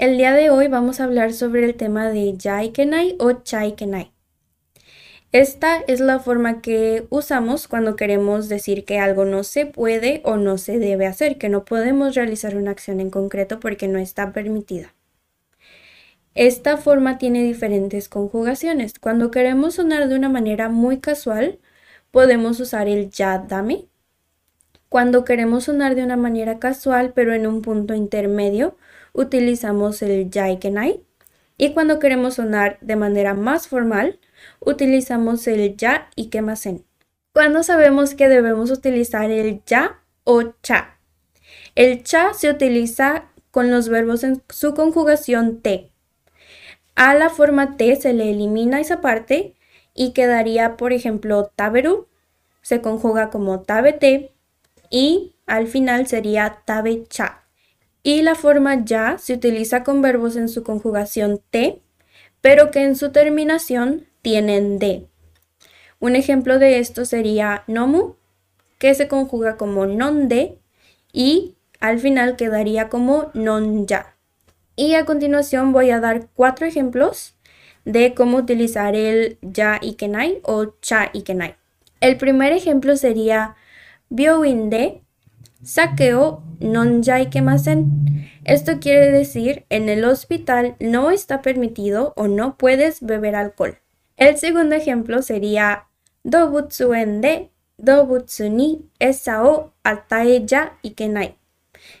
El día de hoy vamos a hablar sobre el tema de Jaikenai o Chaikenai. Esta es la forma que usamos cuando queremos decir que algo no se puede o no se debe hacer, que no podemos realizar una acción en concreto porque no está permitida. Esta forma tiene diferentes conjugaciones. Cuando queremos sonar de una manera muy casual, podemos usar el ya dame. Cuando queremos sonar de una manera casual pero en un punto intermedio, utilizamos el ya ikenai. Y cuando queremos sonar de manera más formal, utilizamos el ya y quemasen. Cuando sabemos que debemos utilizar el ya o cha. El cha se utiliza con los verbos en su conjugación te. A la forma te se le elimina esa parte y quedaría, por ejemplo, taberu, se conjuga como tabete y al final sería tabecha. Y la forma ya se utiliza con verbos en su conjugación te, pero que en su terminación tienen de. Un ejemplo de esto sería nomu, que se conjuga como non de y al final quedaría como non ya. Y a continuación voy a dar cuatro ejemplos de cómo utilizar el ya ikenai o cha ikenai. El primer ejemplo sería byoin de sakeo non ya ikemasen. Esto quiere decir en el hospital no está permitido o no puedes beber alcohol. El segundo ejemplo sería Dobutsu en de Dobutsu ni esa o atae ya ikenai.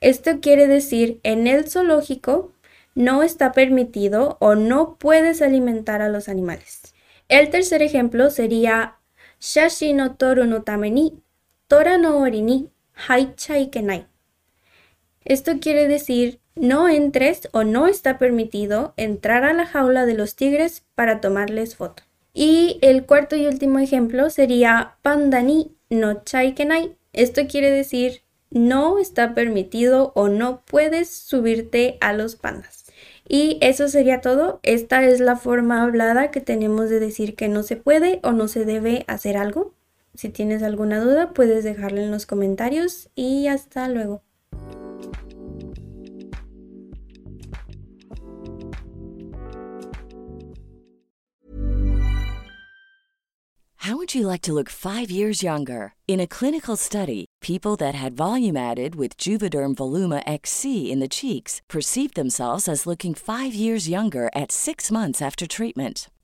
Esto quiere decir en el zoológico no está permitido o no puedes alimentar a los animales. El tercer ejemplo sería Shashi no toru no tame ni Tora no ori ni Esto quiere decir no entres o no está permitido entrar a la jaula de los tigres para tomarles foto. Y el cuarto y último ejemplo sería pandani no chaikenai. Esto quiere decir no está permitido o no puedes subirte a los pandas. Y eso sería todo. Esta es la forma hablada que tenemos de decir que no se puede o no se debe hacer algo. Si tienes alguna duda, puedes dejarla en los comentarios y hasta luego. How would you like to look five years younger? In a clinical study, people that had volume added with Juvederm Voluma XC in the cheeks perceived themselves as looking five years younger at six months after treatment.